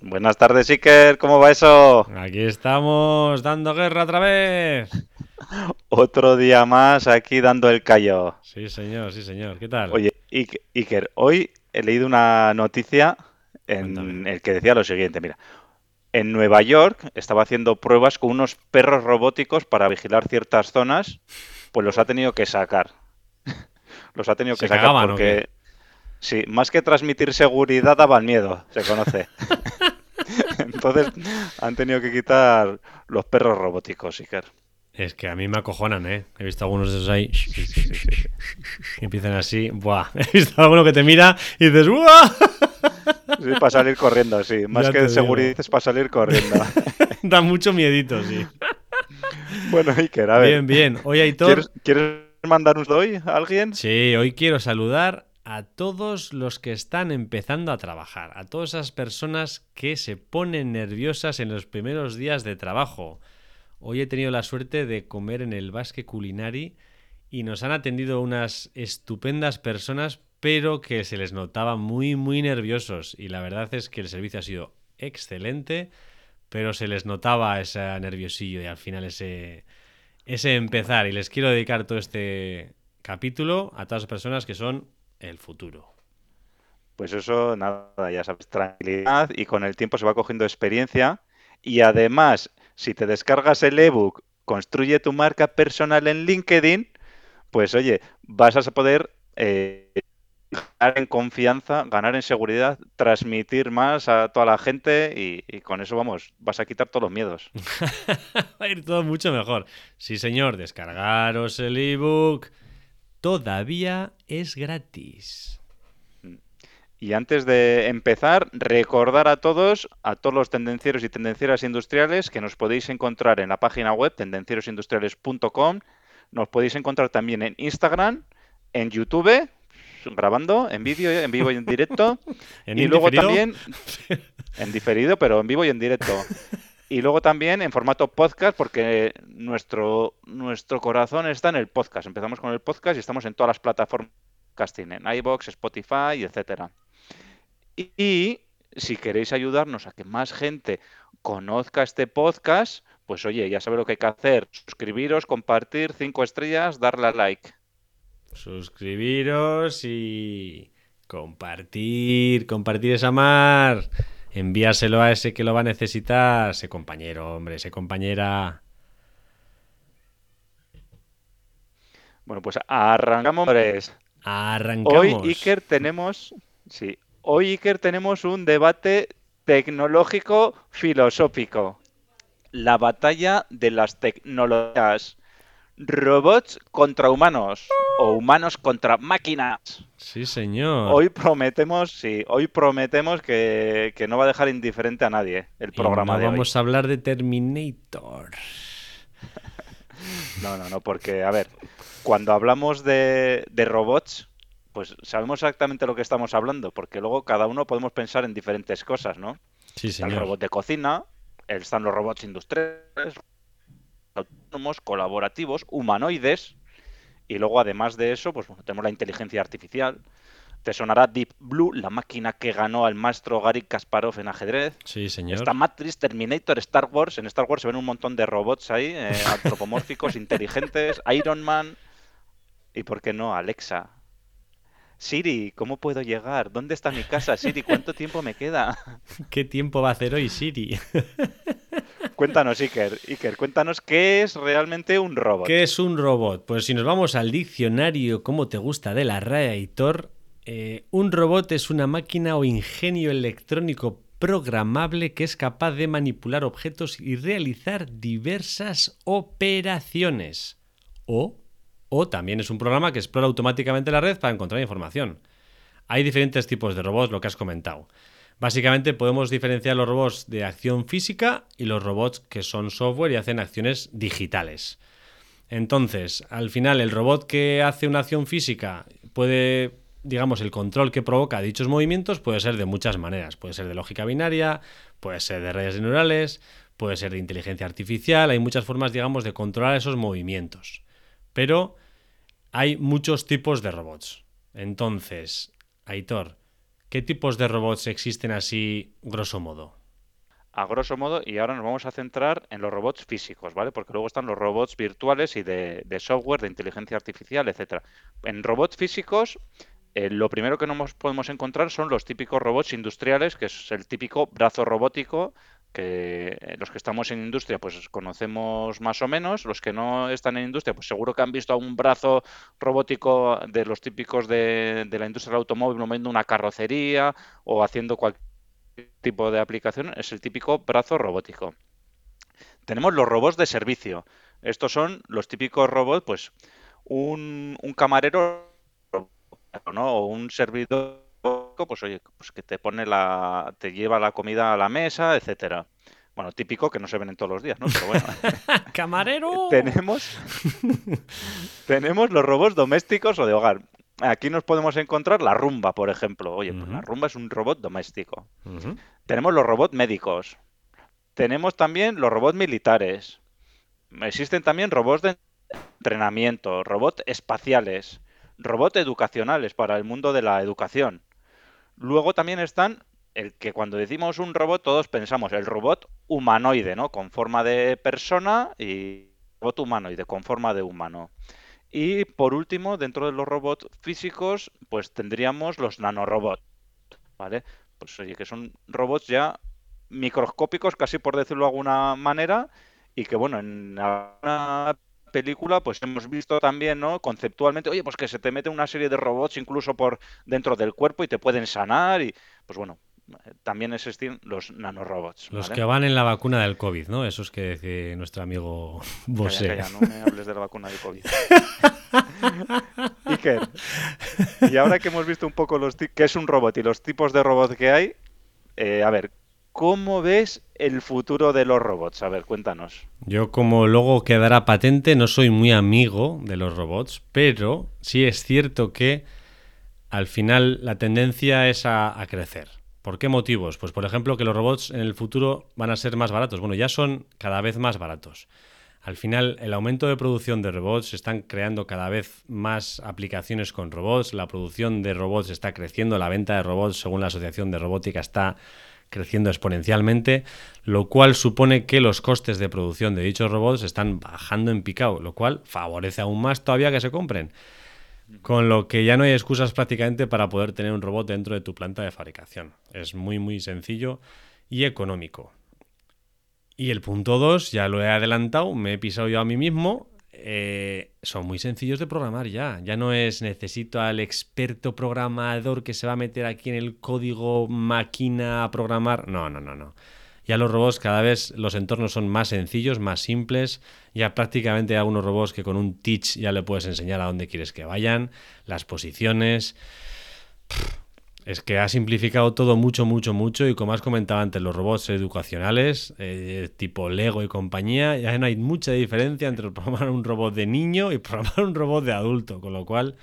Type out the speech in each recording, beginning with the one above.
Buenas tardes, Iker, ¿cómo va eso? Aquí estamos dando guerra otra vez. Otro día más aquí dando el callo. Sí, señor, sí, señor. ¿Qué tal? Oye, Ik- Iker, hoy he leído una noticia en Cuéntame. el que decía lo siguiente, mira. En Nueva York estaba haciendo pruebas con unos perros robóticos para vigilar ciertas zonas, pues los ha tenido que sacar. Los ha tenido ¿Se que sacar cagaban porque sí, más que transmitir seguridad daban miedo, se conoce. Entonces han tenido que quitar los perros robóticos, Iker. Es que a mí me acojonan, ¿eh? He visto algunos de esos ahí. que empiezan así. Buah. He visto alguno que te mira y dices ¡Buah! Sí, para salir corriendo, sí. Más Ya que de seguridad digo. es para salir corriendo. da mucho miedito, sí. Bueno, Iker, a ver. Bien, bien. Hoy, Aitor. ¿Quieres, ¿Quieres mandar un doy a alguien? Sí, hoy quiero saludar a todos los que están empezando a trabajar, a todas esas personas que se ponen nerviosas en los primeros días de trabajo. Hoy he tenido la suerte de comer en el Basque Culinari y nos han atendido unas estupendas personas, pero que se les notaba muy, muy nerviosos. Y la verdad es que el servicio ha sido excelente, pero se les notaba ese nerviosillo y al final ese, ese empezar. Y les quiero dedicar todo este capítulo a todas las personas que son el futuro. Pues eso, nada, ya sabes, tranquilidad y con el tiempo se va cogiendo experiencia. Y además, si te descargas el ebook Construye tu marca personal en LinkedIn, pues oye, vas a poder eh, ganar en confianza, ganar en seguridad, transmitir más a toda la gente y, y con eso, vamos, vas a quitar todos los miedos. Va a ir todo mucho mejor. Sí, señor, descargaros el ebook. Todavía es gratis. Y antes de empezar, recordar a todos, a todos los tendencieros y tendencieras industriales, que nos podéis encontrar en la página web tendencierosindustriales.com. Nos podéis encontrar también en Instagram, en YouTube, grabando, en vídeo, en vivo y en directo. En y luego también en diferido, pero en vivo y en directo. Y luego también en formato podcast, porque nuestro, nuestro corazón está en el podcast. Empezamos con el podcast y estamos en todas las plataformas de podcasting, en iBox, Spotify, etcétera. Y, y si queréis ayudarnos a que más gente conozca este podcast, pues oye, ya sabéis lo que hay que hacer. Suscribiros, compartir, cinco estrellas, darle a like. suscribiros y compartir, compartir esa mar. Envíaselo a ese que lo va a necesitar, ese compañero, hombre, ese compañera. Bueno, pues arrancamos. hombres. Arrancamos. Hoy, Iker, tenemos. Sí, hoy, Iker, tenemos un debate tecnológico filosófico. La batalla de las tecnologías. Robots contra humanos. O humanos contra máquinas. Sí, señor. Hoy prometemos, sí, hoy prometemos que, que no va a dejar indiferente a nadie el Y programa no de hoy. vamos a hablar de Terminator. No, no, no, porque, a ver, cuando hablamos de, de robots, pues sabemos exactamente lo que estamos hablando, porque luego cada uno podemos pensar en diferentes cosas, ¿no? Sí, Está el señor. robot de cocina, están los robots industriales, autónomos, colaborativos, humanoides, y luego además de eso, pues bueno, tenemos la inteligencia artificial. Te sonará Deep Blue, la máquina que ganó al maestro Gary Kasparov en ajedrez. Sí, señor. Está Matrix, Terminator, Star Wars. En Star Wars se ven un montón de robots ahí, eh, antropomórficos, inteligentes, Iron Man. ¿Y por qué no? Alexa. Siri, ¿cómo puedo llegar? ¿Dónde está mi casa? Siri, ¿cuánto tiempo me queda? ¿Qué tiempo va a hacer hoy Siri? Cuéntanos, Iker. Iker, cuéntanos qué es realmente un robot. ¿Qué es un robot? Pues si nos vamos al diccionario, como te gusta de la RAE, eh, un robot es una máquina o ingenio electrónico programable que es capaz de manipular objetos y realizar diversas operaciones. O, o también es un programa que explora automáticamente la red para encontrar información. Hay diferentes tipos de robots, lo que has comentado. Básicamente podemos diferenciar los robots de acción física y los robots que son software y hacen acciones digitales. Entonces, al final, el robot que hace una acción física puede, digamos, el control que provoca dichos movimientos puede ser de muchas maneras. Puede ser de lógica binaria, puede ser de redes neurales, puede ser de inteligencia artificial. Hay muchas formas, digamos, de controlar esos movimientos. Pero hay muchos tipos de robots. Entonces, Aitor, ¿Qué tipos de robots existen así, grosso modo? A grosso modo, y ahora nos vamos a centrar en los robots físicos, ¿vale? Porque luego están los robots virtuales y de, software, de inteligencia artificial, etcétera. En robots físicos, eh, lo primero que nos podemos encontrar son los típicos robots industriales, que es el típico brazo robótico que eh, los que estamos en industria pues conocemos más o menos, los que no están en industria pues seguro que han visto a un brazo robótico de los típicos de, la industria del automóvil moviendo una carrocería o haciendo cualquier tipo de aplicación, es el típico brazo robótico. Tenemos los robots de servicio. Estos son los típicos robots, pues un, un camarero ¿no? o un servidor pues oye, pues que te pone la, te lleva la comida a la mesa, etcétera. Bueno, típico que no se ven en todos los días, ¿no? Pero bueno. ¡Camarero! tenemos, tenemos los robots domésticos o de hogar. Aquí nos podemos encontrar la rumba, por ejemplo. Oye, pues la rumba es un robot doméstico. Tenemos los robots médicos. Tenemos también los robots militares. Existen también robots de entrenamiento, robots espaciales, robots educacionales para el mundo de la educación. Luego también están el que cuando decimos un robot todos pensamos el robot humanoide, ¿no? Con forma de persona y robot humanoide con forma de humano. Y por último, dentro de los robots físicos, pues tendríamos los nanorobots, ¿vale? Pues oye, que son robots ya microscópicos, casi por decirlo de alguna manera, y que bueno, en una película, pues hemos visto también, ¿no? Conceptualmente, oye, pues que se te mete una serie de robots incluso por dentro del cuerpo y te pueden sanar y, pues bueno, también existen los nanorobots. Los que van en la vacuna del COVID, ¿no? Esos que dice nuestro amigo Bosé. no me hables de la vacuna del COVID. Iker, y ahora que hemos visto un poco los qué es un robot y los tipos de robots que hay, eh, a ver, ¿Cómo ves el futuro de los robots? A ver, cuéntanos. Yo, como luego quedará patente, no soy muy amigo de los robots, pero sí es cierto que al final la tendencia es a, crecer. ¿Por qué motivos? Pues por ejemplo que los robots en el futuro van a ser más baratos. Bueno, ya son cada vez más baratos. Al final, el aumento de producción de robots, se están creando cada vez más aplicaciones con robots, la producción de robots está creciendo, la venta de robots, según la Asociación de Robótica, está creciendo exponencialmente, lo cual supone que los costes de producción de dichos robots están bajando en picado, lo cual favorece aún más todavía que se compren. Con lo que ya no hay excusas prácticamente para poder tener un robot dentro de tu planta de fabricación. Es muy muy sencillo y económico. Y el punto 2, ya lo he adelantado, me he pisado yo a mí mismo, eh, son muy sencillos de programar ya. Ya no es necesito al experto programador que se va a meter aquí en el código máquina a programar. No, no, no, no. Ya los robots cada vez los entornos son más sencillos, más simples. Ya prácticamente hay algunos robots que con un teach ya le puedes enseñar a dónde quieres que vayan, las posiciones. Es que ha simplificado todo mucho, mucho, mucho y como has comentado antes, los robots educacionales, eh, tipo Lego y compañía, ya no hay mucha diferencia entre programar un robot de niño y programar un robot de adulto, con lo cual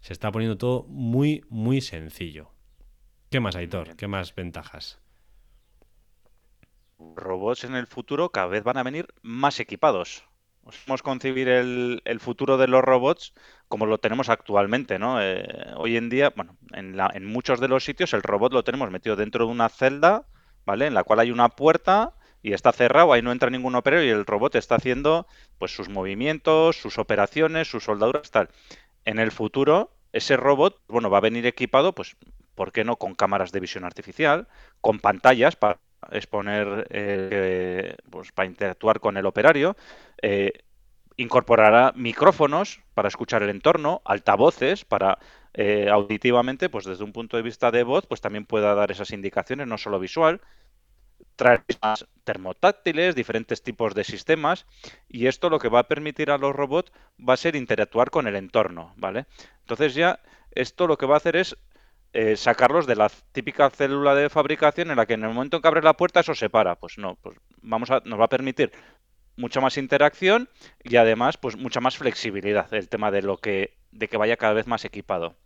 se está poniendo todo muy, muy sencillo. ¿Qué más, Aitor? ¿Qué más ventajas? Robots en el futuro cada vez van a venir más equipados. Podemos concebir el, futuro de los robots como lo tenemos actualmente, ¿no? Eh, hoy en día, bueno, en, la, en, muchos de los sitios el robot lo tenemos metido dentro de una celda, ¿vale? En la cual hay una puerta y está cerrado, ahí no entra ningún operario y el robot está haciendo pues sus movimientos, sus operaciones, sus soldaduras, tal. En el futuro, ese robot, bueno, va a venir equipado, pues, ¿por qué no? Con cámaras de visión artificial, con pantallas para exponer, eh, pues para interactuar con el operario. Eh, incorporará micrófonos para escuchar el entorno, altavoces para eh, auditivamente, pues desde un punto de vista de voz, pues también pueda dar esas indicaciones, no solo visual. Traer más termotáctiles, diferentes tipos de sistemas, y esto lo que va a permitir a los robots va a ser interactuar con el entorno, ¿vale? Entonces ya esto lo que va a hacer es eh, sacarlos de la típica célula de fabricación en la que en el momento en que abres la puerta eso se para. Pues no, pues vamos a, nos va a permitir mucha más interacción y además pues mucha más flexibilidad el tema de lo que de que vaya cada vez más equipado.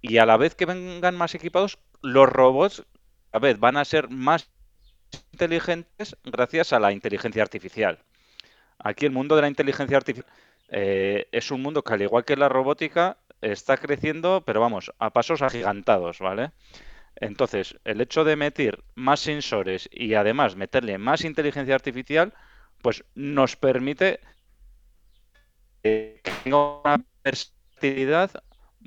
Y a la vez que vengan más equipados, los robots a vez van a ser más inteligentes gracias a la inteligencia artificial. Aquí el mundo de la inteligencia artificial eh, es un mundo que al igual que la robótica está creciendo, pero vamos, a pasos agigantados, ¿vale? Entonces, el hecho de meter más sensores y además meterle más inteligencia artificial, pues nos permite que tenga una versatilidad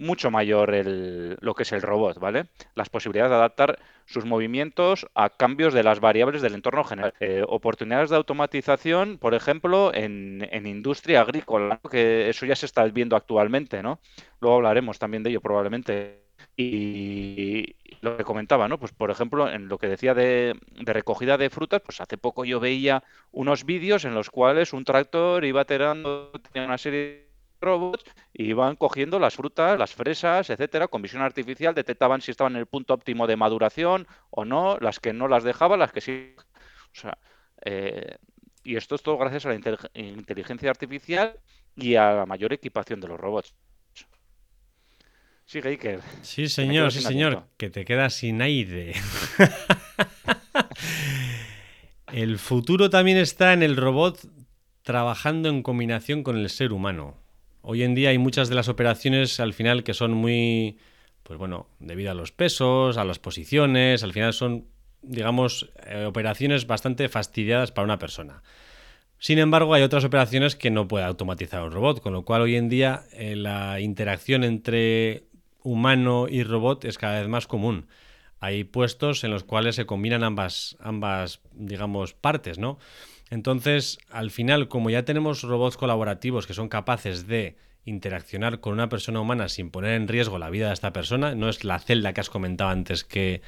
mucho mayor el, lo que es el robot, ¿vale? Las posibilidades de adaptar sus movimientos a cambios de las variables del entorno general. Eh, oportunidades de automatización, por ejemplo, en, en, industria agrícola, que eso ya se está viendo actualmente, ¿no? Luego hablaremos también de ello probablemente. Y lo que comentaba, ¿no? Pues por ejemplo, en lo que decía de, de recogida de frutas, pues hace poco yo veía unos vídeos en los cuales un tractor iba tirando, tenía una serie robots y van cogiendo las frutas, las fresas, etcétera, con visión artificial, detectaban si estaban en el punto óptimo de maduración o no, las que no las dejaban, las que sí. O sea, eh, y esto es todo gracias a la inteligencia artificial y a la mayor equipación de los robots. Sigue Iker. Sí, señor, sí, señor, que te quedas sin aire. el futuro también está en el robot trabajando en combinación con el ser humano. Hoy en día hay muchas de las operaciones al final que son muy, pues bueno, debido a los pesos, a las posiciones, al final son, digamos, eh, operaciones bastante fastidiadas para una persona. Sin embargo, hay otras operaciones que no puede automatizar un robot, con lo cual hoy en día eh, la interacción entre humano y robot es cada vez más común. Hay puestos en los cuales se combinan ambas, ambas digamos, partes, ¿no? Entonces, al final, como ya tenemos robots colaborativos que son capaces de interaccionar con una persona humana sin poner en riesgo la vida de esta persona, no es la celda que has comentado antes que,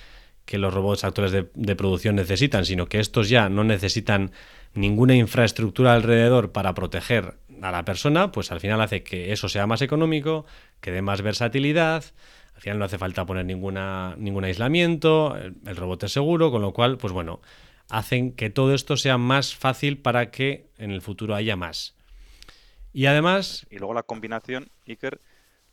los robots actuales de, de, producción necesitan, sino que estos ya no necesitan ninguna infraestructura alrededor para proteger a la persona, pues al final hace que eso sea más económico, que dé más versatilidad, al final no hace falta poner ninguna, ningún aislamiento, el robot es seguro, con lo cual, pues bueno, hacen que todo esto sea más fácil para que en el futuro haya más. Y además... Y luego la combinación, Iker,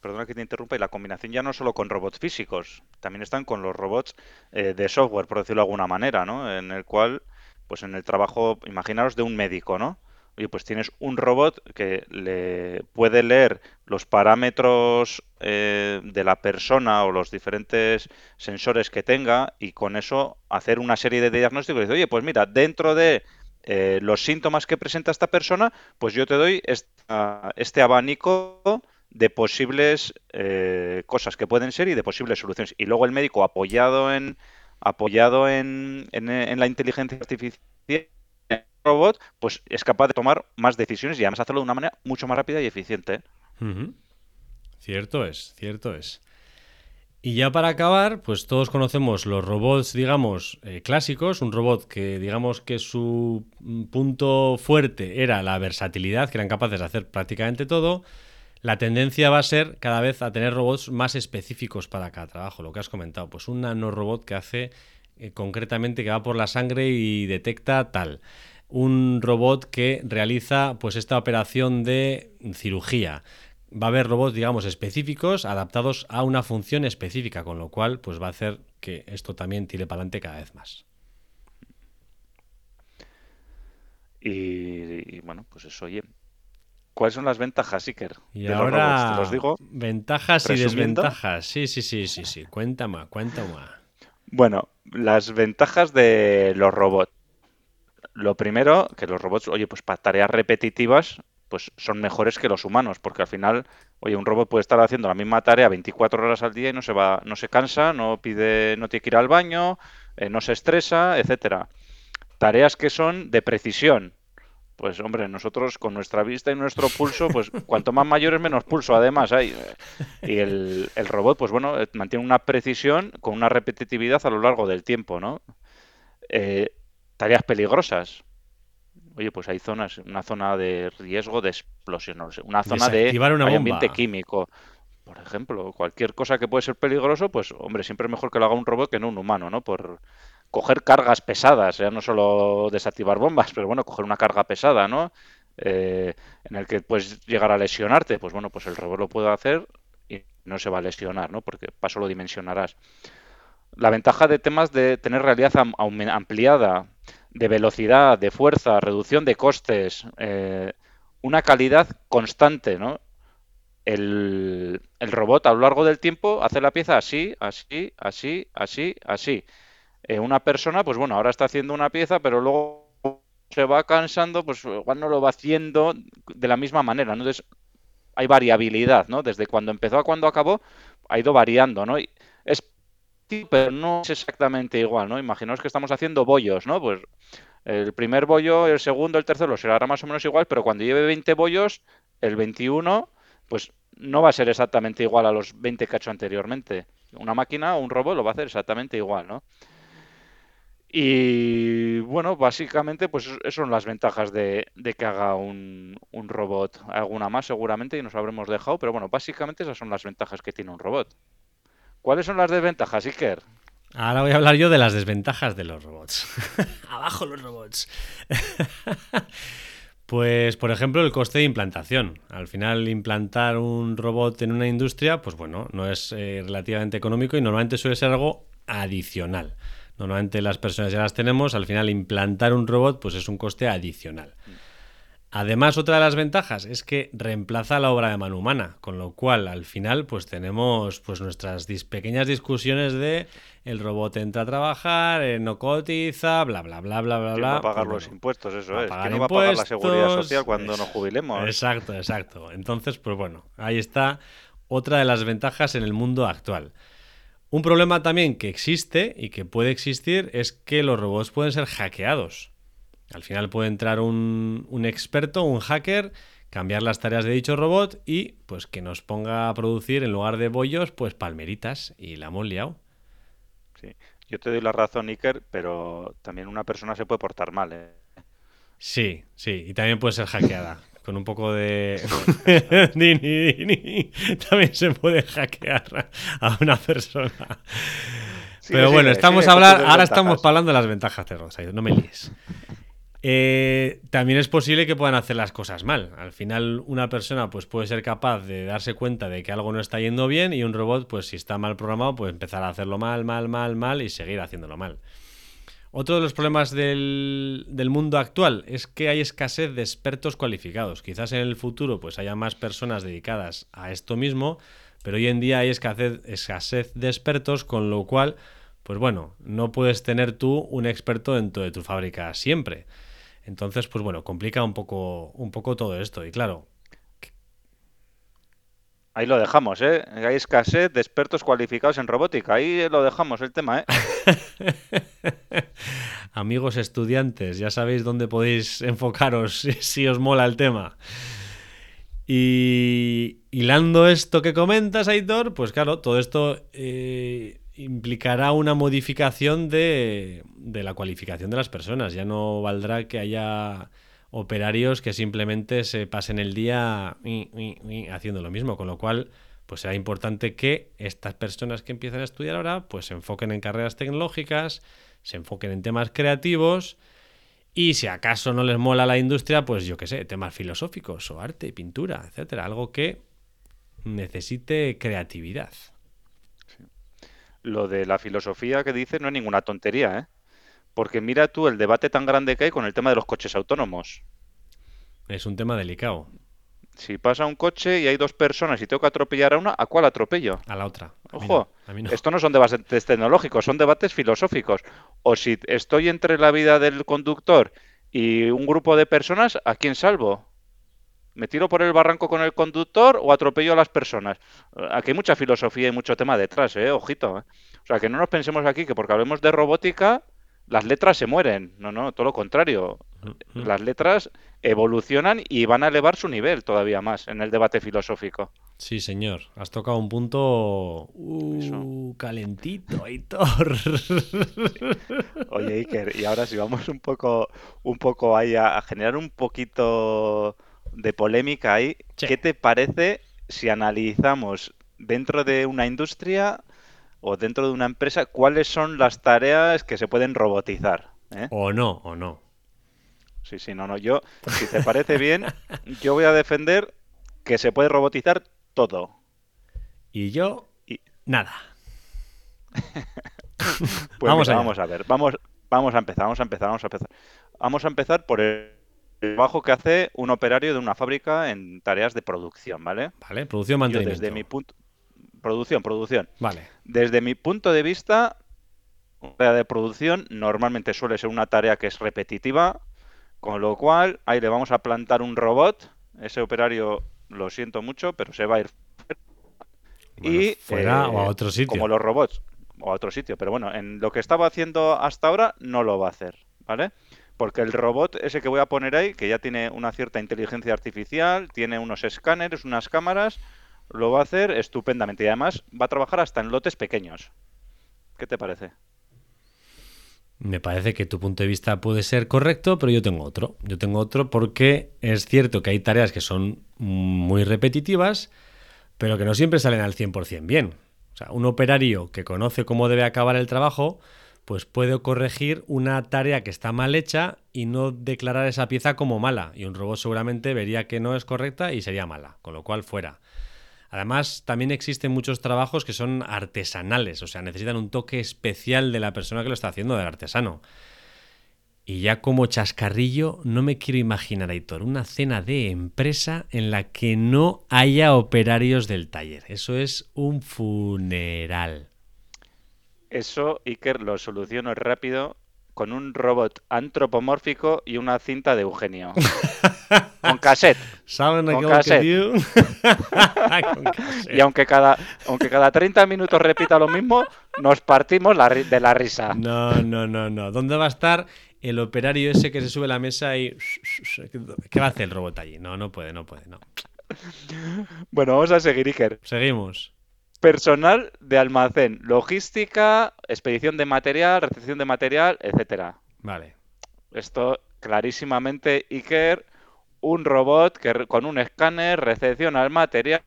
perdona que te interrumpa, y la combinación ya no solo con robots físicos, también están con los robots eh, de software, por decirlo de alguna manera, ¿no? En el cual, pues en el trabajo, imaginaros de un médico, ¿no? Oye, pues tienes un robot que le puede leer los parámetros eh, de la persona o los diferentes sensores que tenga y con eso hacer una serie de diagnósticos y dice, oye, pues mira, dentro de eh, los síntomas que presenta esta persona, pues yo te doy esta, este abanico de posibles eh, cosas que pueden ser y de posibles soluciones. Y luego el médico apoyado en apoyado en, en, en la inteligencia artificial robot, pues es capaz de tomar más decisiones y además hacerlo de una manera mucho más rápida y eficiente. Cierto es, cierto es. Y ya para acabar, pues todos conocemos los robots, digamos, eh, clásicos. Un robot que, digamos, que su punto fuerte era la versatilidad, que eran capaces de hacer prácticamente todo. La tendencia va a ser cada vez a tener robots más específicos para cada trabajo, lo que has comentado. Pues un nanorobot que hace eh, concretamente que va por la sangre y detecta tal un robot que realiza pues esta operación de cirugía. Va a haber robots, digamos, específicos adaptados a una función específica, con lo cual pues va a hacer que esto también tire para adelante cada vez más. Y, y, bueno, pues eso, oye. ¿Cuáles son las ventajas, Iker? Y de ahora, los robots? Te los digo. Ventajas y desventajas. Sí, sí, sí, sí, sí. Cuéntame, cuéntame. Bueno, las ventajas de los robots lo primero, que los robots, oye, pues para tareas repetitivas, pues son mejores que los humanos, porque al final, oye, un robot puede estar haciendo la misma tarea 24 horas al día y no se va, no se cansa, no pide, no tiene que ir al baño, eh, no se estresa, etcétera. Tareas que son de precisión. Pues hombre, nosotros con nuestra vista y nuestro pulso, pues cuanto más mayores menos pulso además hay. Y el, el robot, pues bueno, eh, mantiene una precisión con una repetitividad a lo largo del tiempo, ¿no? Eh, tareas peligrosas. Oye, pues hay zonas, una zona de riesgo de explosión, no sé, una zona de una ambiente químico. por ejemplo, cualquier cosa que puede ser peligroso, pues hombre, siempre es mejor que lo haga un robot que no un humano, ¿no? Por coger cargas pesadas, ya no solo desactivar bombas, pero bueno, coger una carga pesada, ¿no? Eh, en el que puedes llegar a lesionarte, pues bueno, pues el robot lo puede hacer y no se va a lesionar, ¿no? Porque paso lo dimensionarás. La ventaja de temas de tener realidad ampliada, de velocidad, de fuerza, reducción de costes, eh, una calidad constante, ¿no? El, el, robot a lo largo del tiempo hace la pieza así, así, así, así, así. Eh, una persona, pues bueno, ahora está haciendo una pieza, pero luego se va cansando, pues igual no lo va haciendo de la misma manera. ¿no? Entonces, hay variabilidad, ¿no? Desde cuando empezó a cuando acabó, ha ido variando, ¿no? es pero no es exactamente igual, ¿no? Imaginaos que estamos haciendo bollos, ¿no? Pues el primer bollo, el segundo, el tercero será más o menos igual, pero cuando lleve 20 bollos, el 21, pues no va a ser exactamente igual a los 20 que ha hecho anteriormente. Una máquina o un robot lo va a hacer exactamente igual, ¿no? Y bueno, básicamente, pues esas son las ventajas de, que haga un, un, robot. Alguna más seguramente y nos habremos dejado, pero bueno, básicamente esas son las ventajas que tiene un robot. ¿Cuáles son las desventajas, Iker? Ahora voy a hablar yo de las desventajas de los robots. Abajo los robots. pues, por ejemplo, el coste de implantación. Al final, implantar un robot en una industria, pues bueno, no es eh, relativamente económico y normalmente suele ser algo adicional. Normalmente las personas ya las tenemos, al final implantar un robot pues es un coste adicional. Además, otra de las ventajas es que reemplaza la obra de mano humana, con lo cual al final pues tenemos pues nuestras pequeñas discusiones de el robot entra a trabajar, eh, no cotiza, bla bla bla bla bla bla. Va a pagar los impuestos, eso es. Que no va a pagar la seguridad social cuando nos jubilemos. Exacto, exacto. Entonces, pues bueno, ahí está otra de las ventajas en el mundo actual. Un problema también que existe y que puede existir es que los robots pueden ser hackeados. Al final puede entrar un, experto, un hacker, cambiar las tareas de dicho robot y pues que nos ponga a producir en lugar de bollos, pues palmeritas y la hemos liado. Sí, yo te doy la razón, Iker, pero también una persona se puede portar mal. ¿eh? Sí, sí, y también puede ser hackeada con un poco de también se puede hackear a una persona. Pero bueno, estamos hablar, ahora estamos hablando de las ventajas de Rosa, no me líes. Eh, también es posible que puedan hacer las cosas mal. Al final, una persona pues, puede ser capaz de darse cuenta de que algo no está yendo bien y un robot, pues si está mal programado, puede empezar a hacerlo mal, mal, mal, mal y seguir haciéndolo mal. Otro de los problemas del, mundo actual es que hay escasez de expertos cualificados. Quizás en el futuro pues haya más personas dedicadas a esto mismo, pero hoy en día hay escasez, escasez de expertos, con lo cual, pues bueno, no puedes tener tú un experto dentro de tu fábrica siempre. Entonces, pues bueno, complica un poco, un poco todo esto. Y claro, Ahí lo dejamos, ¿eh? Hay escasez de expertos cualificados en robótica. Ahí lo dejamos el tema, ¿eh? Amigos estudiantes, ya sabéis dónde podéis enfocaros si, os mola el tema. Y hilando esto que comentas, Aitor, pues claro, todo esto eh, implicará una modificación de, de la cualificación de las personas. Ya no valdrá que haya operarios que simplemente se pasen el día haciendo lo mismo, con lo cual pues será importante que estas personas que empiezan a estudiar ahora pues se enfoquen en carreras tecnológicas, se enfoquen en temas creativos y si acaso no les mola la industria, pues yo qué sé, temas filosóficos o arte, pintura, etcétera, algo que necesite creatividad. Lo de la filosofía que dices no es ninguna tontería, ¿eh? Porque mira tú el debate tan grande que hay con el tema de los coches autónomos. Es un tema delicado. Si pasa un coche y hay dos personas y tengo que atropellar a una, ¿a cuál atropello? A la otra. Ojo, esto no son debates tecnológicos, son debates filosóficos. O si estoy entre la vida del conductor y un grupo de personas, ¿a quién salvo? ¿Me tiro por el barranco con el conductor o atropello a las personas? Aquí hay mucha filosofía y mucho tema detrás, ¿eh? Ojito. ¿eh? O sea, que no nos pensemos aquí que porque hablemos de robótica las letras se mueren. No, no, todo lo contrario. Las letras evolucionan y van a elevar su nivel todavía más en el debate filosófico. Sí, señor. Has tocado un punto uh, calentito, Aitor. Oye, Iker, y ahora si vamos un poco, un poco ahí a, generar un poquito de polémica ahí, ¿qué te parece si analizamos dentro de una industria o dentro de una empresa, cuáles son las tareas que se pueden robotizar. ¿eh? O no, o no. Sí, sí, no, no. Yo, si te parece bien, yo voy a defender que se puede robotizar todo. Y yo, Y- nada. Pues Vamos mira, vamos a ver, vamos, vamos a empezar, vamos a empezar, vamos a empezar. Vamos a empezar por el trabajo que hace un operario de una fábrica en tareas de producción, ¿vale? Vale, producción, Yo mantenimiento. desde mi punto... Producción, producción. Vale. Desde mi punto de vista, una tarea de producción normalmente suele ser una tarea que es repetitiva, con lo cual ahí le vamos a plantar un robot. Ese operario, lo siento mucho, pero se va a ir Bueno, y fuera eh, o a otro sitio. Como los robots, o a otro sitio. Pero bueno, en lo que estaba haciendo hasta ahora no lo va a hacer, ¿vale? Porque el robot ese que voy a poner ahí, que ya tiene una cierta inteligencia artificial, tiene unos escáneres, unas cámaras, lo va a hacer estupendamente. Y además va a trabajar hasta en lotes pequeños. ¿Qué te parece? Me parece que tu punto de vista puede ser correcto, pero yo tengo otro. Yo tengo otro porque es cierto que hay tareas que son muy repetitivas, pero que no siempre salen al 100% bien. O sea, un operario que conoce cómo debe acabar el trabajo, pues puede corregir una tarea que está mal hecha y no declarar esa pieza como mala. Y un robot seguramente vería que no es correcta y sería mala, con lo cual fuera. Además, también existen muchos trabajos que son artesanales, o sea, necesitan un toque especial de la persona que lo está haciendo, del artesano. Y ya como chascarrillo, no me quiero imaginar, Aitor, una cena de empresa en la que no haya operarios del taller. Eso es un funeral. Eso, Iker, lo soluciono rápido con un robot antropomórfico y una cinta de Eugenio. con cassette. ¿Saben Con cassette. Con cassette. Y aunque cada, aunque cada 30 minutos repita lo mismo, nos partimos la de la risa. No, no, no, no. ¿Dónde va a estar el operario ese que se sube a la mesa y... ¿Qué va a hacer el robot allí? No, no puede, no puede, no. Bueno, vamos a seguir, Iker. Seguimos. Personal de almacén, logística, expedición de material, recepción de material, etcétera. Vale. Esto clarísimamente, Iker, un robot que con un escáner recepciona el material,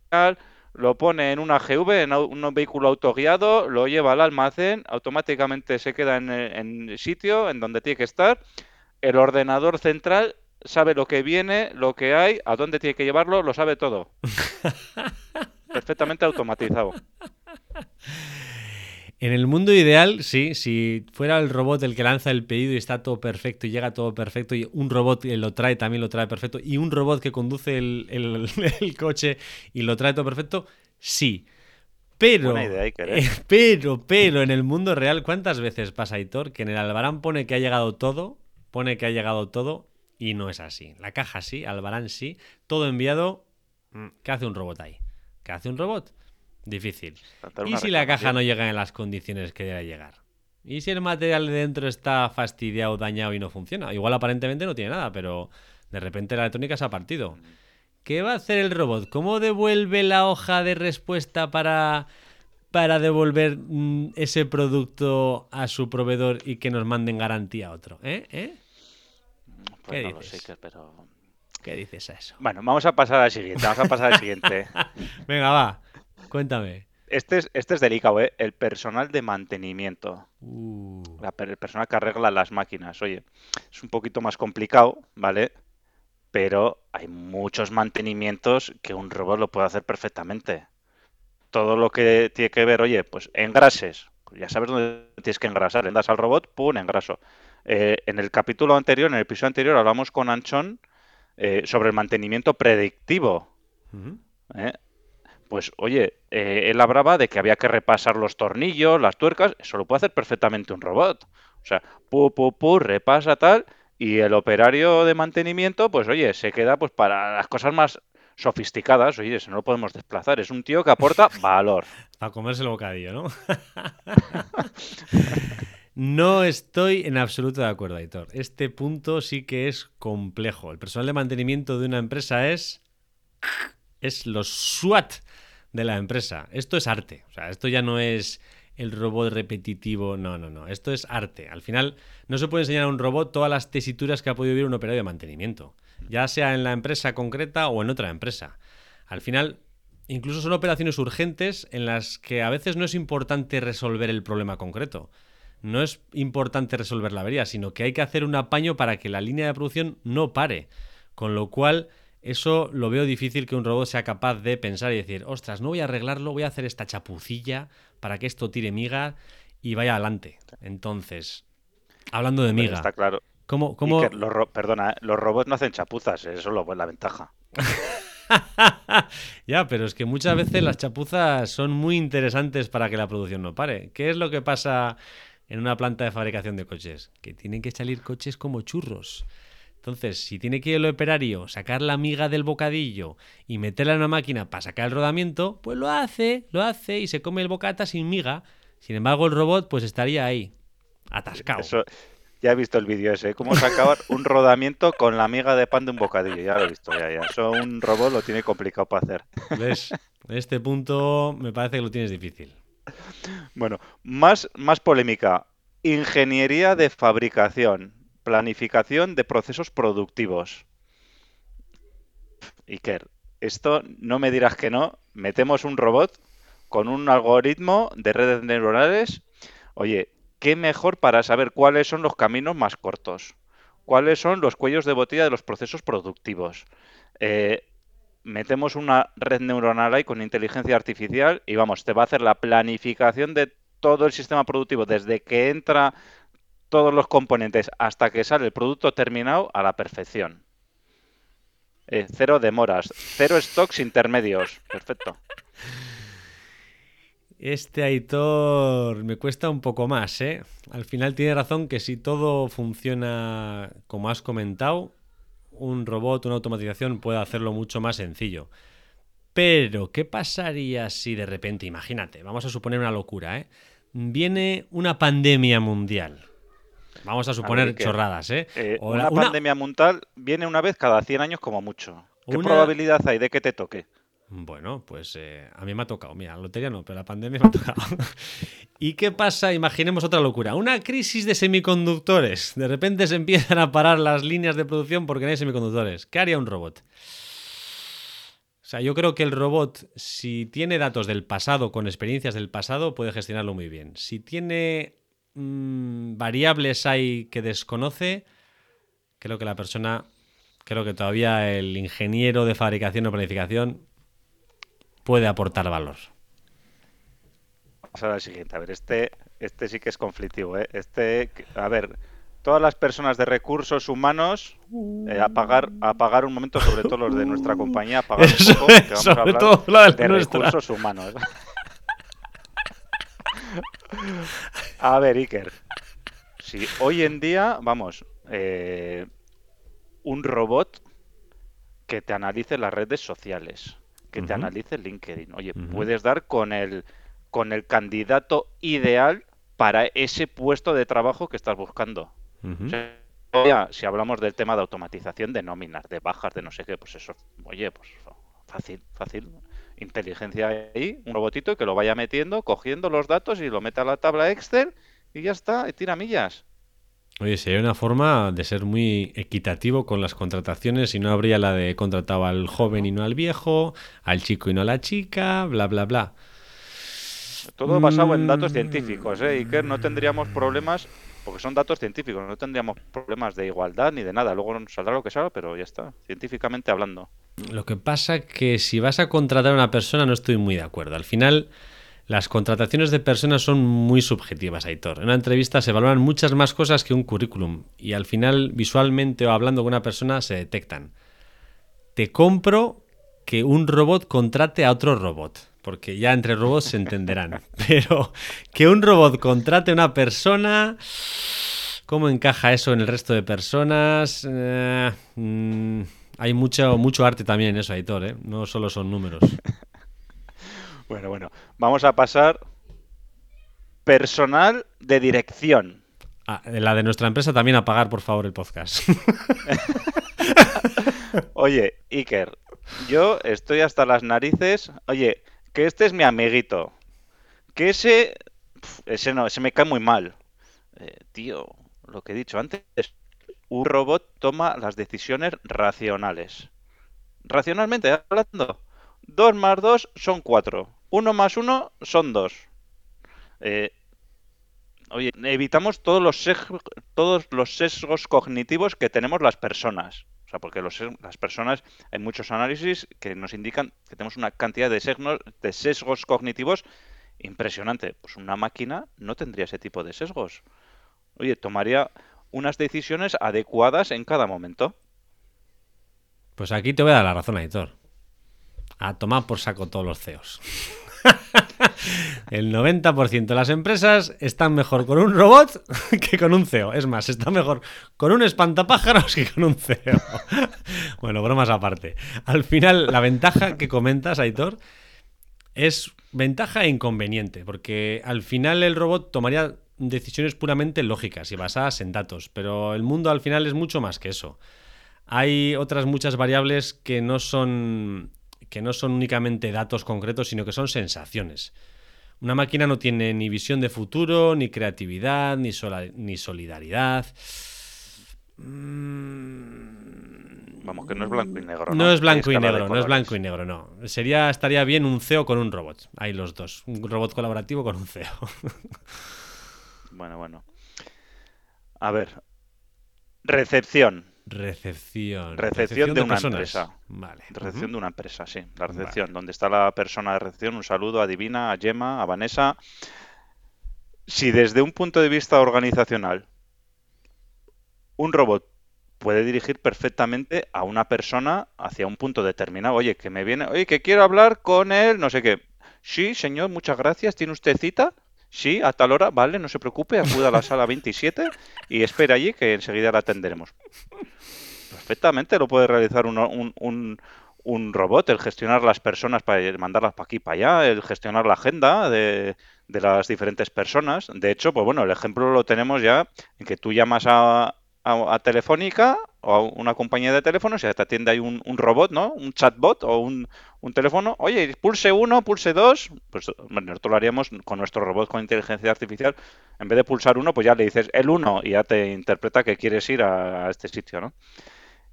lo pone en una GV, en un vehículo autoguiado, lo lleva al almacén, automáticamente se queda en el en sitio en donde tiene que estar. El ordenador central sabe lo que viene, lo que hay, a dónde tiene que llevarlo, lo sabe todo. Perfectamente automatizado. En el mundo ideal, sí, si fuera el robot el que lanza el pedido y está todo perfecto y llega todo perfecto y un robot que lo trae también lo trae perfecto y un robot que conduce el, el- el coche y lo trae todo perfecto, sí. Pero, idea, ¿eh? eh, pero, pero en el mundo real, ¿cuántas veces pasa, Hitor, que en el Albarán pone que ha llegado todo, pone que ha llegado todo y no es así? La caja sí, Albarán sí, todo enviado. mm, ¿Qué hace un robot ahí? ¿Qué hace un robot? Difícil. ¿Y si la caja no llega en las condiciones que debe llegar? ¿Y si el material de dentro está fastidiado, dañado y no funciona? Igual aparentemente no tiene nada, pero de repente la electrónica se ha partido. ¿Qué va a hacer el robot? ¿Cómo devuelve la hoja de respuesta para, para devolver mm, ese producto a su proveedor y que nos manden garantía a otro? ¿Eh? ¿Eh? Pues ¿Qué no lo sé, pero... ¿Qué dices a eso? Bueno, vamos a pasar al siguiente, vamos a pasar al siguiente. Venga, va. Cuéntame. Este es, este es delicado, ¿eh? El personal de mantenimiento. Uh, La el personal que arregla las máquinas. Oye, es un poquito más complicado, ¿vale? Pero hay muchos mantenimientos que un robot lo puede hacer perfectamente. Todo lo que tiene que ver, oye, pues engrases. Pues ya sabes dónde tienes que engrasar. Le das al robot, ¡pum! engraso. Eh, en el capítulo anterior, en el episodio anterior, hablamos con Anchón eh, sobre el mantenimiento predictivo. ¿eh? Pues oye, eh, él hablaba de que había que repasar los tornillos, las tuercas, eso lo puede hacer perfectamente un robot. O sea, pu, pu, pu, repasa tal, y el operario de mantenimiento, pues oye, se queda pues para las cosas más sofisticadas, oye, eso no lo podemos desplazar, es un tío que aporta valor. Para comerse el bocadillo, ¿no? no estoy en absoluto de acuerdo, Aitor. Este punto sí que es complejo. El personal de mantenimiento de una empresa es. es los SWAT de la empresa. Esto es arte. O sea, esto ya no es el robot repetitivo. No, no, no. Esto es arte. Al final, no se puede enseñar a un robot todas las tesituras que ha podido vivir un operario de mantenimiento. Ya sea en la empresa concreta o en otra empresa. Al final, incluso son operaciones urgentes en las que a veces no es importante resolver el problema concreto. No es importante resolver la avería, sino que hay que hacer un apaño para que la línea de producción no pare. Con lo cual, eso lo veo difícil que un robot sea capaz de pensar y decir, ostras, no voy a arreglarlo, voy a hacer esta chapucilla para que esto tire miga y vaya adelante. Entonces, hablando de miga. Está claro. ¿Cómo, cómo... los perdona, ¿eh? los robots no hacen chapuzas, eso es la ventaja. ya, pero es que muchas veces las chapuzas son muy interesantes para que la producción no pare. ¿Qué es lo que pasa en una planta de fabricación de coches? Que tienen que salir coches como churros. Entonces, si tiene que ir el operario sacar la miga del bocadillo y meterla en una máquina para sacar el rodamiento, pues lo hace, lo hace y se come el bocata sin miga. Sin embargo, el robot pues estaría ahí, atascado. Ya he visto el vídeo ese, cómo sacar un rodamiento con la miga de pan de un bocadillo. Ya lo he visto, ya, ya. Eso un robot lo tiene complicado para hacer. ¿Ves? En este punto me parece que lo tienes difícil. Bueno, más, más polémica. Ingeniería de fabricación. Planificación de procesos productivos. Iker, esto no me dirás que no. Metemos un robot con un algoritmo de redes neuronales. Oye, ¿qué mejor para saber cuáles son los caminos más cortos? ¿Cuáles son los cuellos de botella de los procesos productivos? Eh, metemos una red neuronal ahí con inteligencia artificial y vamos, te va a hacer la planificación de todo el sistema productivo, desde que entra todos los componentes hasta que sale el producto terminado a la perfección. Eh, cero demoras, cero stocks intermedios. Perfecto. Este Aitor me cuesta un poco más, ¿eh? Al final tiene razón que si todo funciona como has comentado, un robot, una automatización puede hacerlo mucho más sencillo. Pero, ¿qué pasaría si de repente, imagínate, vamos a suponer una locura, ¿eh? Viene una pandemia mundial. Vamos a suponer chorradas, ¿eh? eh una, pandemia mundial viene una vez cada 100 años como mucho. ¿Qué probabilidad hay de que te toque? Bueno, pues eh, a mí me ha tocado. Mira, la lotería no, pero la pandemia me ha tocado. ¿Y qué pasa? Imaginemos otra locura. Una crisis de semiconductores. De repente se empiezan a parar las líneas de producción porque no hay semiconductores. ¿Qué haría un robot? O sea, yo creo que el robot, si tiene datos del pasado, con experiencias del pasado, puede gestionarlo muy bien. Si tiene mm, variables ahí que desconoce, creo que la persona, creo que todavía el ingeniero de fabricación o planificación puede aportar valor. Vamos a ver siguiente. A ver, este, este sí que es conflictivo. ¿eh? Este, a ver, todas las personas de recursos humanos eh, apagar, apagar un momento, sobre todo los de nuestra compañía, apagar un poco, que vamos a hablar de, recursos humanos. a ver, Iker. Si hoy en día, vamos, eh, un robot que te analice las redes sociales, que te analice LinkedIn. Oye, puedes dar con el, con el candidato ideal para ese puesto de trabajo que estás buscando. si hablamos del tema de automatización de nóminas, de bajas, de no sé qué, pues eso, oye, pues fácil, fácil. Inteligencia ahí, un robotito que lo vaya metiendo, cogiendo los datos y lo mete a la tabla Excel y ya está, y tira millas. Oye, sería una forma de ser muy equitativo con las contrataciones y no habría la de contrataba al joven y no al viejo, al chico y no a la chica, bla, bla, bla. Todo basado en datos mm. científicos, ¿eh? Que no tendríamos problemas, porque son datos científicos, no tendríamos problemas de igualdad ni de nada. Luego nos saldrá lo que salga, pero ya está, científicamente hablando. Lo que pasa que si vas a contratar a una persona no estoy muy de acuerdo. Al final las contrataciones de personas son muy subjetivas, Aitor. En una entrevista se valoran muchas más cosas que un currículum y al final, visualmente o hablando con una persona, se detectan. Te compro que un robot contrate a otro robot, porque ya entre robots se entenderán. Pero que un robot contrate a una persona... ¿Cómo encaja eso en el resto de personas? Eh, mm, hay mucho, mucho arte también en eso, Aitor, ¿eh? No solo son números. Bueno, bueno. Vamos a pasar. Personal de dirección. Ah, la de nuestra empresa también a pagar, por favor, el podcast. Oye, Iker, yo estoy hasta las narices. Oye, que este es mi amiguito. Que ese. Ese no, ese me cae muy mal. Eh, tío, lo que he dicho antes. Un robot toma las decisiones racionales. Racionalmente hablando 2 más 2 son 4. 1 más 1 son 2. Eh, oye, evitamos todos los, sesgos, todos los sesgos cognitivos que tenemos las personas. O sea, porque las personas, hay muchos análisis que nos indican que tenemos una cantidad de sesgos, de sesgos cognitivos impresionante. Pues una máquina no tendría ese tipo de sesgos. Oye, tomaría unas decisiones adecuadas en cada momento. Pues aquí te voy a dar la razón, Editor. A tomar por saco todos los CEOs. El 90% de las empresas están mejor con un robot que con un CEO. Es más, está mejor con un espantapájaros que con un CEO. Bueno, bromas aparte. Al final, la ventaja que comentas, Aitor, es ventaja e inconveniente, porque al final el robot tomaría decisiones puramente lógicas y basadas en datos, pero el mundo al final es mucho más que eso. Hay otras muchas variables que no son que no son únicamente datos concretos, sino que son sensaciones. Una máquina no tiene ni visión de futuro, ni creatividad, ni, ni solidaridad. Mm. Vamos, que no es blanco y negro. No, es blanco y negro, no es blanco y negro, no. Sería, estaría bien un CEO con un robot. Hay los dos. Un robot colaborativo con un CEO. bueno, bueno. A ver. Recepción. Recepción. Recepción, de, una empresa. Vale. Recepción de una empresa, sí. La recepción, donde está la persona de recepción. Un saludo a Divina, a Gemma, a Vanessa. Si desde un punto de vista organizacional un robot puede dirigir perfectamente a una persona hacia un punto determinado. Oye, que me viene, oye, que quiero hablar con él, no sé qué. Sí, señor, muchas gracias. ¿Tiene usted cita? Sí, a tal hora, vale, no se preocupe, acuda a la sala 27 y espera allí que enseguida la atenderemos. Perfectamente lo puede realizar un, un, robot, el gestionar las personas para mandarlas para aquí, para allá, el gestionar la agenda de, de las diferentes personas. De hecho, pues bueno, el ejemplo lo tenemos ya en que tú llamas a, a, Telefónica o a una compañía de teléfonos y te atiende ahí un, robot, ¿no? Un chatbot o un, teléfono. Oye, pulse uno, pulse dos. Pues nosotros lo haríamos con nuestro robot con inteligencia artificial. En vez de pulsar uno, pues ya le dices el uno y ya te interpreta que quieres ir a, a este sitio, ¿no?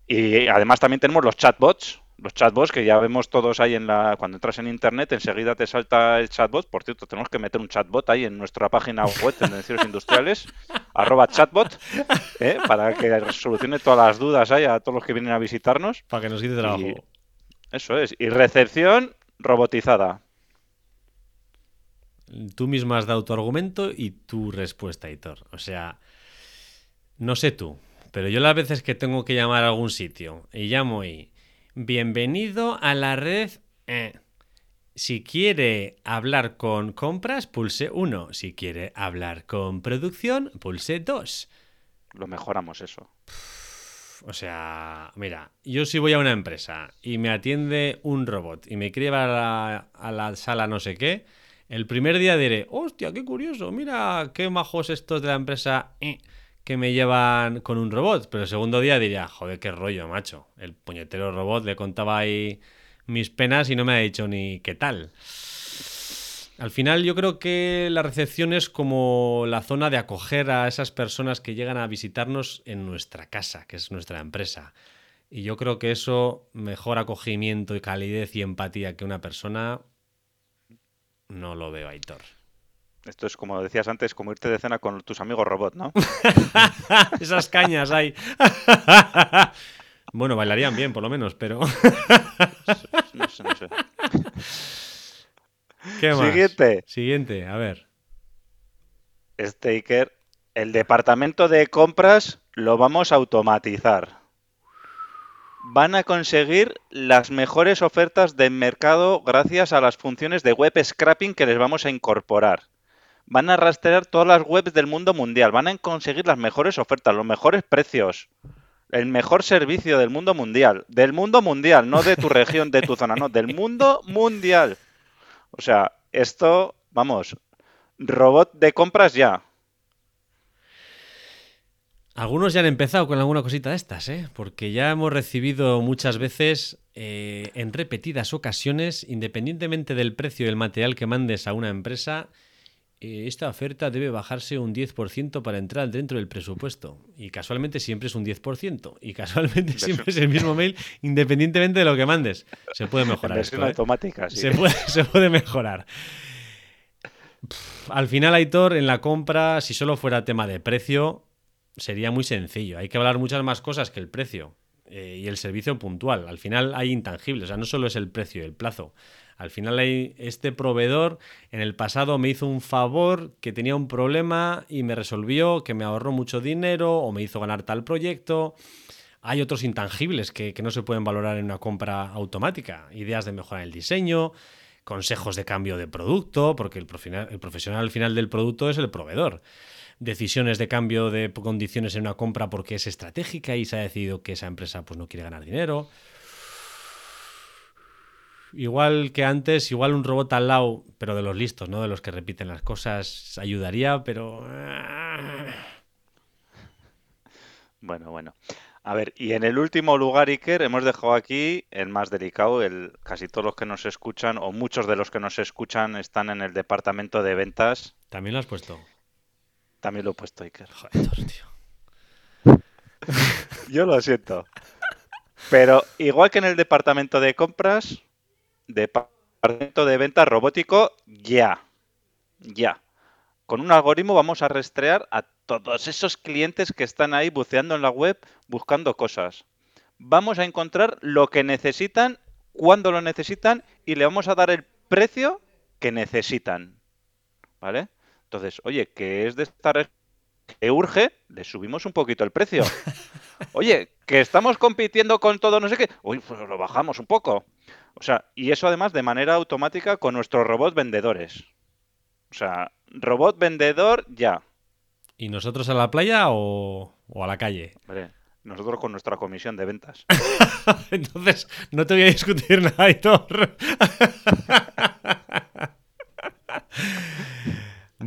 Y además también tenemos los chatbots, los chatbots que ya vemos todos ahí en la cuando entras en internet enseguida te salta el chatbot. Por cierto tenemos que meter un chatbot ahí en nuestra página web tendencias industriales arroba chatbot ¿eh? para que solucione todas las dudas ahí a todos los que vienen a visitarnos. Para que nos quite trabajo. Eso es. Y recepción robotizada. Tú mismo has dado tu argumento y tu respuesta Hitor. O sea no sé tú pero yo las veces que tengo que llamar a algún sitio y llamo y Bienvenido a la red. Eh. Si quiere hablar con compras, pulse 1. Si quiere hablar con producción, pulse 2. Lo mejoramos eso. O sea, mira, yo si voy a una empresa y me atiende un robot y me quiere a la, sala no sé qué, el primer día diré, hostia, qué curioso, mira qué majos estos de la empresa. Eh que me llevan con un robot, pero el segundo día diría, joder, qué rollo, macho. El puñetero robot le contaba ahí mis penas y no me ha dicho ni qué tal. Al final yo creo que la recepción es como la zona de acoger a esas personas que llegan a visitarnos en nuestra casa, que es nuestra empresa. Y yo creo que eso, mejor acogimiento y calidez y empatía que una persona, no lo veo, Aitor. Esto es como decías antes, como irte de cena con tus amigos robot, ¿no? Esas cañas hay. bueno, bailarían bien, por lo menos, pero. no sé, no sé. ¿Qué más? Siguiente. Siguiente, a ver. Staker, el departamento de compras lo vamos a automatizar. Van a conseguir las mejores ofertas del mercado gracias a las funciones de web scrapping que les vamos a incorporar van a rastrear todas las webs del mundo mundial, van a conseguir las mejores ofertas, los mejores precios, el mejor servicio del mundo mundial, del mundo mundial, no de tu región, de tu zona, no, del mundo mundial. O sea, esto, vamos, robot de compras ya. Algunos ya han empezado con alguna cosita de estas, ¿eh? porque ya hemos recibido muchas veces, eh, en repetidas ocasiones, independientemente del precio del material que mandes a una empresa, esta oferta debe bajarse un 10% para entrar dentro del presupuesto. Y casualmente siempre es un 10%. Y casualmente siempre es el mismo mail, independientemente de lo que mandes. Se puede mejorar. Esto, ¿eh? automática, sí. se, puede, se puede mejorar. Pff, Al final, Aitor, en la compra, si solo fuera tema de precio, sería muy sencillo. Hay que hablar muchas más cosas que el precio eh, y el servicio puntual. Al final hay intangibles, o sea, no solo es el precio y el plazo. Al final este proveedor en el pasado me hizo un favor que tenía un problema y me resolvió, que me ahorró mucho dinero o me hizo ganar tal proyecto. Hay otros intangibles que, no se pueden valorar en una compra automática. Ideas de mejorar el diseño, consejos de cambio de producto, porque el el profesional al final del producto es el proveedor. Decisiones de cambio de condiciones en una compra porque es estratégica y se ha decidido que esa empresa pues, no quiere ganar dinero. Igual que antes, igual un robot al lado, pero de los listos, ¿no? De los que repiten las cosas, ayudaría, pero... Bueno, bueno. A ver, y en el último lugar, Iker, hemos dejado aquí el más delicado. El, casi todos los que nos escuchan, o muchos de los que nos escuchan, están en el departamento de ventas. También lo has puesto. También lo he puesto, Iker. Joder, tío. Yo lo siento. Pero igual que en el departamento de compras, departamento de ventas robótico, ya. Ya. Con un algoritmo vamos a rastrear a todos esos clientes que están ahí buceando en la web buscando cosas. Vamos a encontrar lo que necesitan, cuando lo necesitan y le vamos a dar el precio que necesitan. ¿Vale? Entonces, oye, que es de esta que urge, le subimos un poquito el precio. Oye, que estamos compitiendo con todo no sé qué, uy, pues lo bajamos un poco. O sea, y eso además de manera automática con nuestros robots vendedores. O sea, robot vendedor ya. ¿Y nosotros a la playa o, o a la calle? Hombre, nosotros con nuestra comisión de ventas. Entonces, no te voy a discutir nada, Aitor.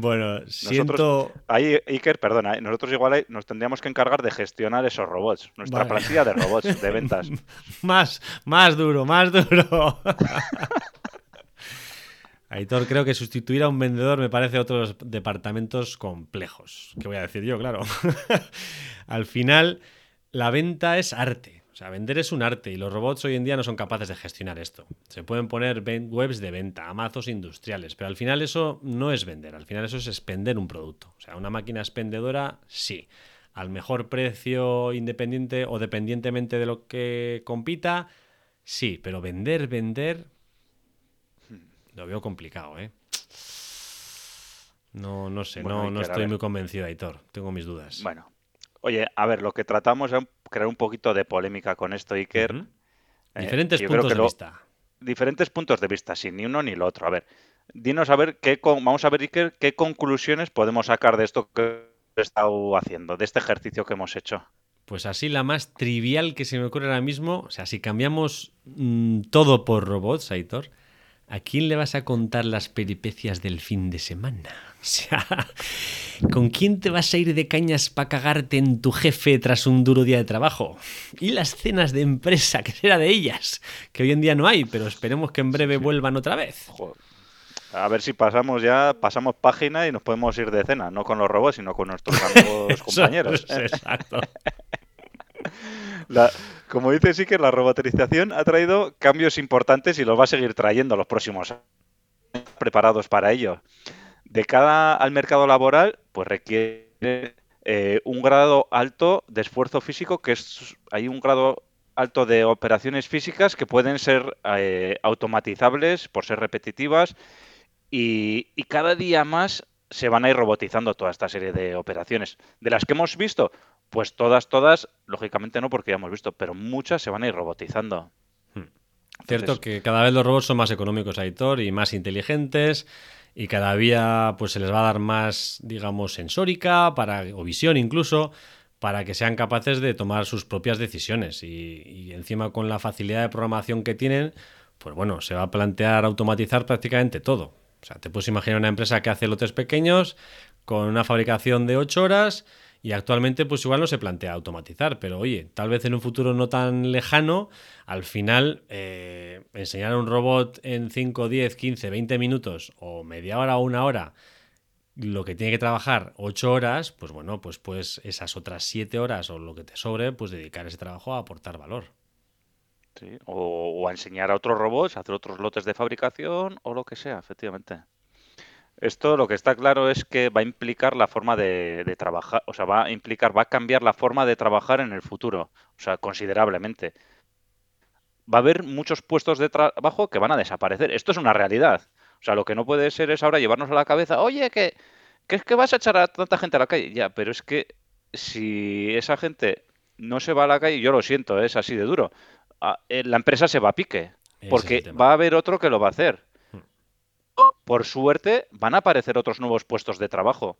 Bueno, siento... Ahí, Iker, perdona, ¿eh? nosotros igual nos tendríamos que encargar de gestionar esos robots. Nuestra Vale. plantilla de robots de ventas. Más, más duro, más duro. Aitor, creo que sustituir a un vendedor me parece otros departamentos complejos. ¿Qué voy a decir yo? Claro. Al final, la venta es arte. O sea, vender es un arte y los robots hoy en día no son capaces de gestionar esto. Se pueden poner webs de venta, amazos industriales, pero al final eso no es vender, al final eso es expender un producto. O sea, una máquina expendedora, sí. Al mejor precio independiente o dependientemente de lo que compita, sí, pero vender, vender, lo veo complicado, ¿eh? No, no sé, Bueno, no, no estoy muy convencido, Aitor. Tengo mis dudas. Bueno, oye, a ver, lo que tratamos es crear un poquito de polémica con esto, Iker. Eh, Diferentes puntos de lo- vista. diferentes puntos de vista, sin ni uno ni lo otro. A ver, dinos a ver qué con- vamos a ver Iker, qué conclusiones podemos sacar de esto que he estado haciendo, de este ejercicio que hemos hecho. Pues así la más trivial que se me ocurre ahora mismo, o sea, si cambiamos mm, todo por robots, Aitor, ¿a quién le vas a contar las peripecias del fin de semana? O sea, ¿con quién te vas a ir de cañas para cagarte en tu jefe tras un duro día de trabajo? Y las cenas de empresa, ¿qué será de ellas? Que hoy en día no hay, pero esperemos que en breve vuelvan otra vez. A ver si pasamos ya, pasamos página y nos podemos ir de cena, no con los robots, sino con nuestros amigos compañeros. Exacto. La- como dice sí que la robotización ha traído cambios importantes y los va a seguir trayendo los próximos años preparados para ello. De cara al mercado laboral, pues requiere eh, un grado alto de esfuerzo físico, que es hay un grado alto de operaciones físicas que pueden ser eh, automatizables por ser repetitivas y, y cada día más se van a ir robotizando toda esta serie de operaciones. De las que hemos visto, pues todas, todas, lógicamente no porque ya hemos visto, pero muchas se van a ir robotizando. Cierto Entonces- que cada vez los robots son más económicos, Aitor, y más inteligentes, y cada día pues se les va a dar más, digamos, sensórica para, o visión incluso, para que sean capaces de tomar sus propias decisiones. Y, y encima con la facilidad de programación que tienen, pues bueno, se va a plantear automatizar prácticamente todo. O sea, te puedes imaginar una empresa que hace lotes pequeños con una fabricación de 8 horas y actualmente pues igual no se plantea automatizar, pero oye, tal vez en un futuro no tan lejano, al final eh, enseñar a un robot en 5, 10, 15, 20 minutos o media hora o una hora lo que tiene que trabajar ocho horas, pues bueno, pues pues esas otras siete horas o lo que te sobre, pues dedicar ese trabajo a aportar valor. Sí, o, o a enseñar a otros robots a hacer otros lotes de fabricación o lo que sea, efectivamente. Esto lo que está claro es que va a implicar la forma de, de trabajar, o sea, va a implicar, va a cambiar la forma de trabajar en el futuro, o sea, considerablemente. Va a haber muchos puestos de trabajo que van a desaparecer. Esto es una realidad. O sea, lo que no puede ser es ahora llevarnos a la cabeza, oye, que, que es que vas a echar a tanta gente a la calle. Ya, pero es que si esa gente no se va a la calle, yo lo siento, es así de duro. a- eh, La empresa se va a pique, porque va a haber otro que lo va a hacer. Por suerte, van a aparecer otros nuevos puestos de trabajo,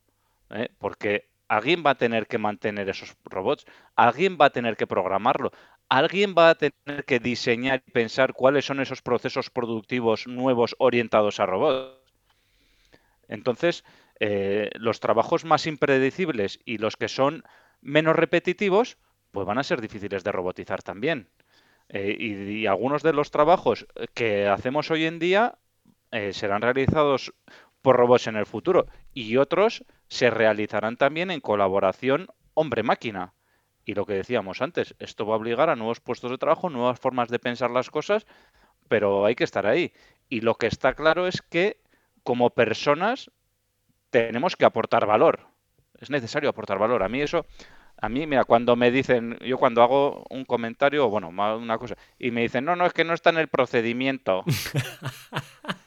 ¿eh? porque alguien va a tener que mantener esos robots, alguien va a tener que programarlo, alguien va a tener que diseñar y pensar cuáles son esos procesos productivos nuevos orientados a robots. Entonces, eh, los trabajos más impredecibles y los que son menos repetitivos, pues van a ser difíciles de robotizar también. Eh, y algunos de los trabajos que hacemos hoy en día eh, serán realizados por robots en el futuro y otros se realizarán también en colaboración hombre-máquina. Y lo que decíamos antes, esto va a obligar a nuevos puestos de trabajo, nuevas formas de pensar las cosas, pero hay que estar ahí. Y lo que está claro es que como personas tenemos que aportar valor. Es necesario aportar valor. A mí eso, a mí, mira, cuando me dicen, yo cuando hago un comentario, bueno, una cosa, y me dicen, no, no, es que no está en el procedimiento.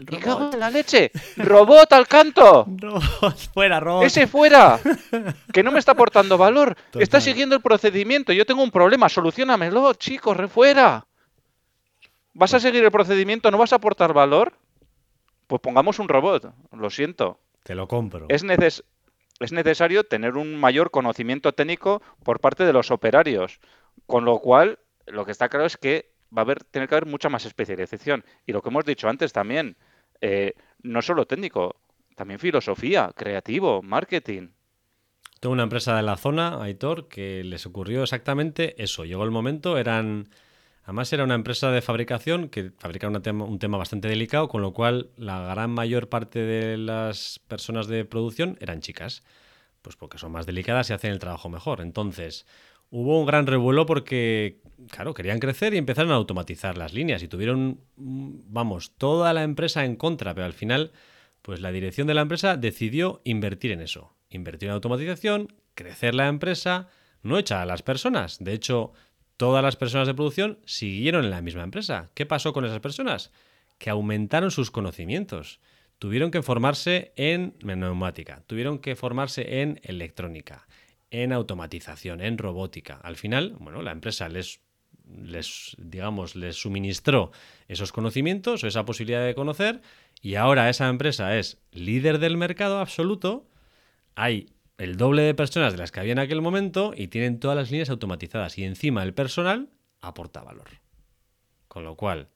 ¡Y cago en la leche! ¡Robot al canto! Robot, fuera, robot. ¡Ese fuera! Que no me está aportando valor. Está Total. siguiendo el procedimiento. Yo tengo un problema. Solucionamelo, chico, re fuera. ¿Vas a seguir el procedimiento? ¿No vas a aportar valor? Pues pongamos un robot. Lo siento. Te lo compro. Es, neces- es necesario tener un mayor conocimiento técnico por parte de los operarios. Con lo cual, lo que está claro es que va a haber, tener que haber mucha más especialización. Y lo que hemos dicho antes también, eh, no solo técnico, también filosofía, creativo, marketing. Tengo una empresa de la zona, Aitor, que les ocurrió exactamente eso. Llegó el momento, eran. Además, era una empresa de fabricación que fabricaba tema- un tema bastante delicado, con lo cual la gran mayor parte de las personas de producción eran chicas. Pues porque son más delicadas y hacen el trabajo mejor. Entonces, hubo un gran revuelo porque, claro, querían crecer y empezaron a automatizar las líneas y tuvieron, mm, vamos, toda la empresa en contra, pero al final, pues la dirección de la empresa decidió invertir en eso. Invertir en automatización, crecer la empresa, no echar a las personas. De hecho, todas las personas de producción siguieron en la misma empresa. ¿Qué pasó con esas personas? Que aumentaron sus conocimientos. Tuvieron que formarse en neumática, tuvieron que formarse en electrónica, en automatización, en robótica. Al final, bueno, la empresa les, les, digamos, les suministró esos conocimientos o esa posibilidad de conocer y ahora esa empresa es líder del mercado absoluto. Hay el doble de personas de las que había en aquel momento y tienen todas las líneas automatizadas y encima el personal aporta valor. Con lo cual,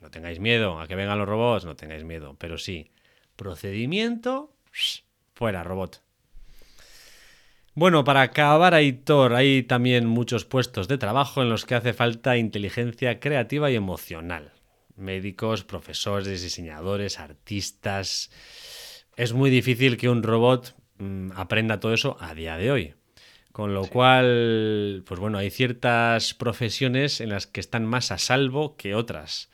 no tengáis miedo a que vengan los robots, no tengáis miedo, pero sí, procedimiento, fuera robot. Bueno, para acabar, Aitor, hay también muchos puestos de trabajo en los que hace falta inteligencia creativa y emocional. Médicos, profesores, diseñadores, artistas. Es muy difícil que un robot mm, aprenda todo eso a día de hoy. Con lo cual, pues bueno, hay ciertas profesiones en las que están más a salvo que otras.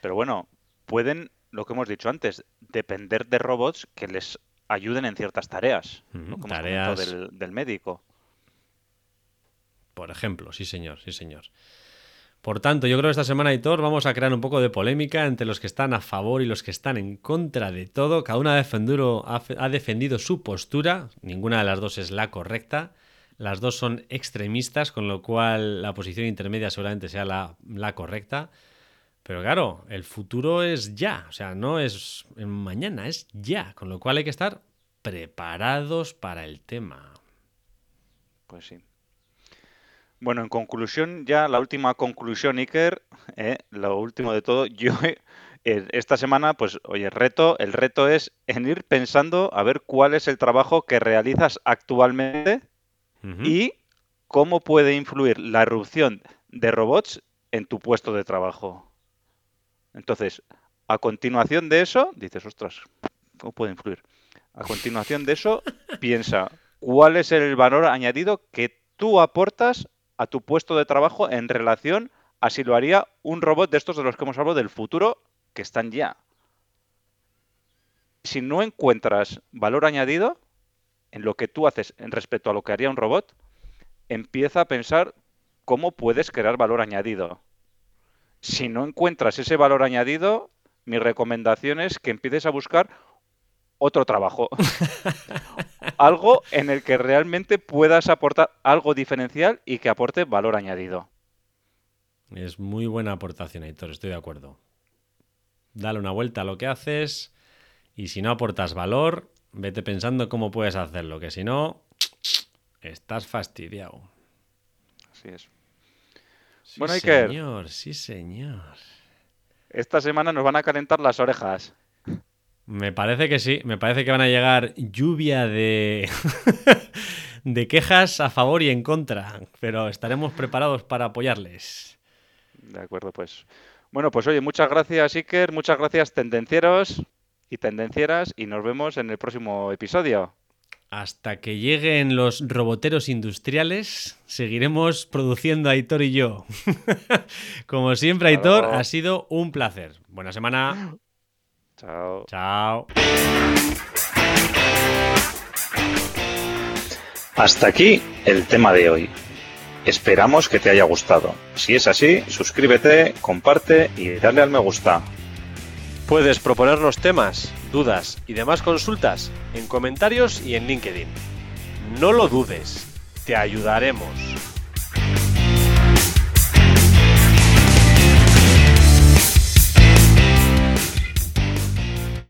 Pero bueno, pueden, lo que hemos dicho antes, depender de robots que les ayuden en ciertas tareas. Que hemos tareas. del, del médico. Por ejemplo, sí señor, sí señor. Por tanto, yo creo que esta semana, Hitor, vamos a crear un poco de polémica entre los que están a favor y los que están en contra de todo. Cada fe- ha defendido su postura, ninguna de las dos es la correcta. Las dos son extremistas, con lo cual la posición intermedia seguramente sea la, la correcta. Pero claro, el futuro es ya, o sea, no es mañana, es ya, con lo cual hay que estar preparados para el tema. Pues sí. Bueno, en conclusión, ya la última conclusión, Iker, eh, lo último de todo, yo eh, esta semana, pues, oye, reto, el reto es en ir pensando a ver cuál es el trabajo que realizas actualmente y cómo puede influir la erupción de robots en tu puesto de trabajo. Entonces, a continuación de eso, dices, ostras, ¿Cómo puede influir? A continuación de eso, piensa cuál es el valor añadido que tú aportas a tu puesto de trabajo en relación a si lo haría un robot de estos de los que hemos hablado del futuro que están ya. Si no encuentras valor añadido en lo que tú haces en respecto a lo que haría un robot, empieza a pensar cómo puedes crear valor añadido. Si no encuentras ese valor añadido, mi recomendación es que empieces a buscar otro trabajo. algo en el que realmente puedas aportar algo diferencial y que aporte valor añadido. Es muy buena aportación, Héctor, estoy de acuerdo. Dale una vuelta a lo que haces y si no aportas valor, vete pensando cómo puedes hacerlo, que si no, estás fastidiado. Así es. Sí, Bueno, Iker. señor, sí, señor. Esta semana nos van a calentar las orejas. Me parece que sí, me parece que van a llegar lluvia de, de quejas a favor y en contra, pero estaremos preparados para apoyarles. De acuerdo, pues. Bueno, pues oye, muchas gracias, Iker, muchas gracias, tendencieros y tendencieras, y nos vemos en el próximo episodio. Hasta que lleguen los roboteros industriales, seguiremos produciendo Aitor y yo. Como siempre, Aitor, ha sido un placer. Buena semana. Chao. Chao. Hasta aquí el tema de hoy. Esperamos que te haya gustado. Si es así, suscríbete, comparte y dale al me gusta. Puedes proponernos temas, dudas y demás consultas en comentarios y en LinkedIn. No lo dudes, te ayudaremos.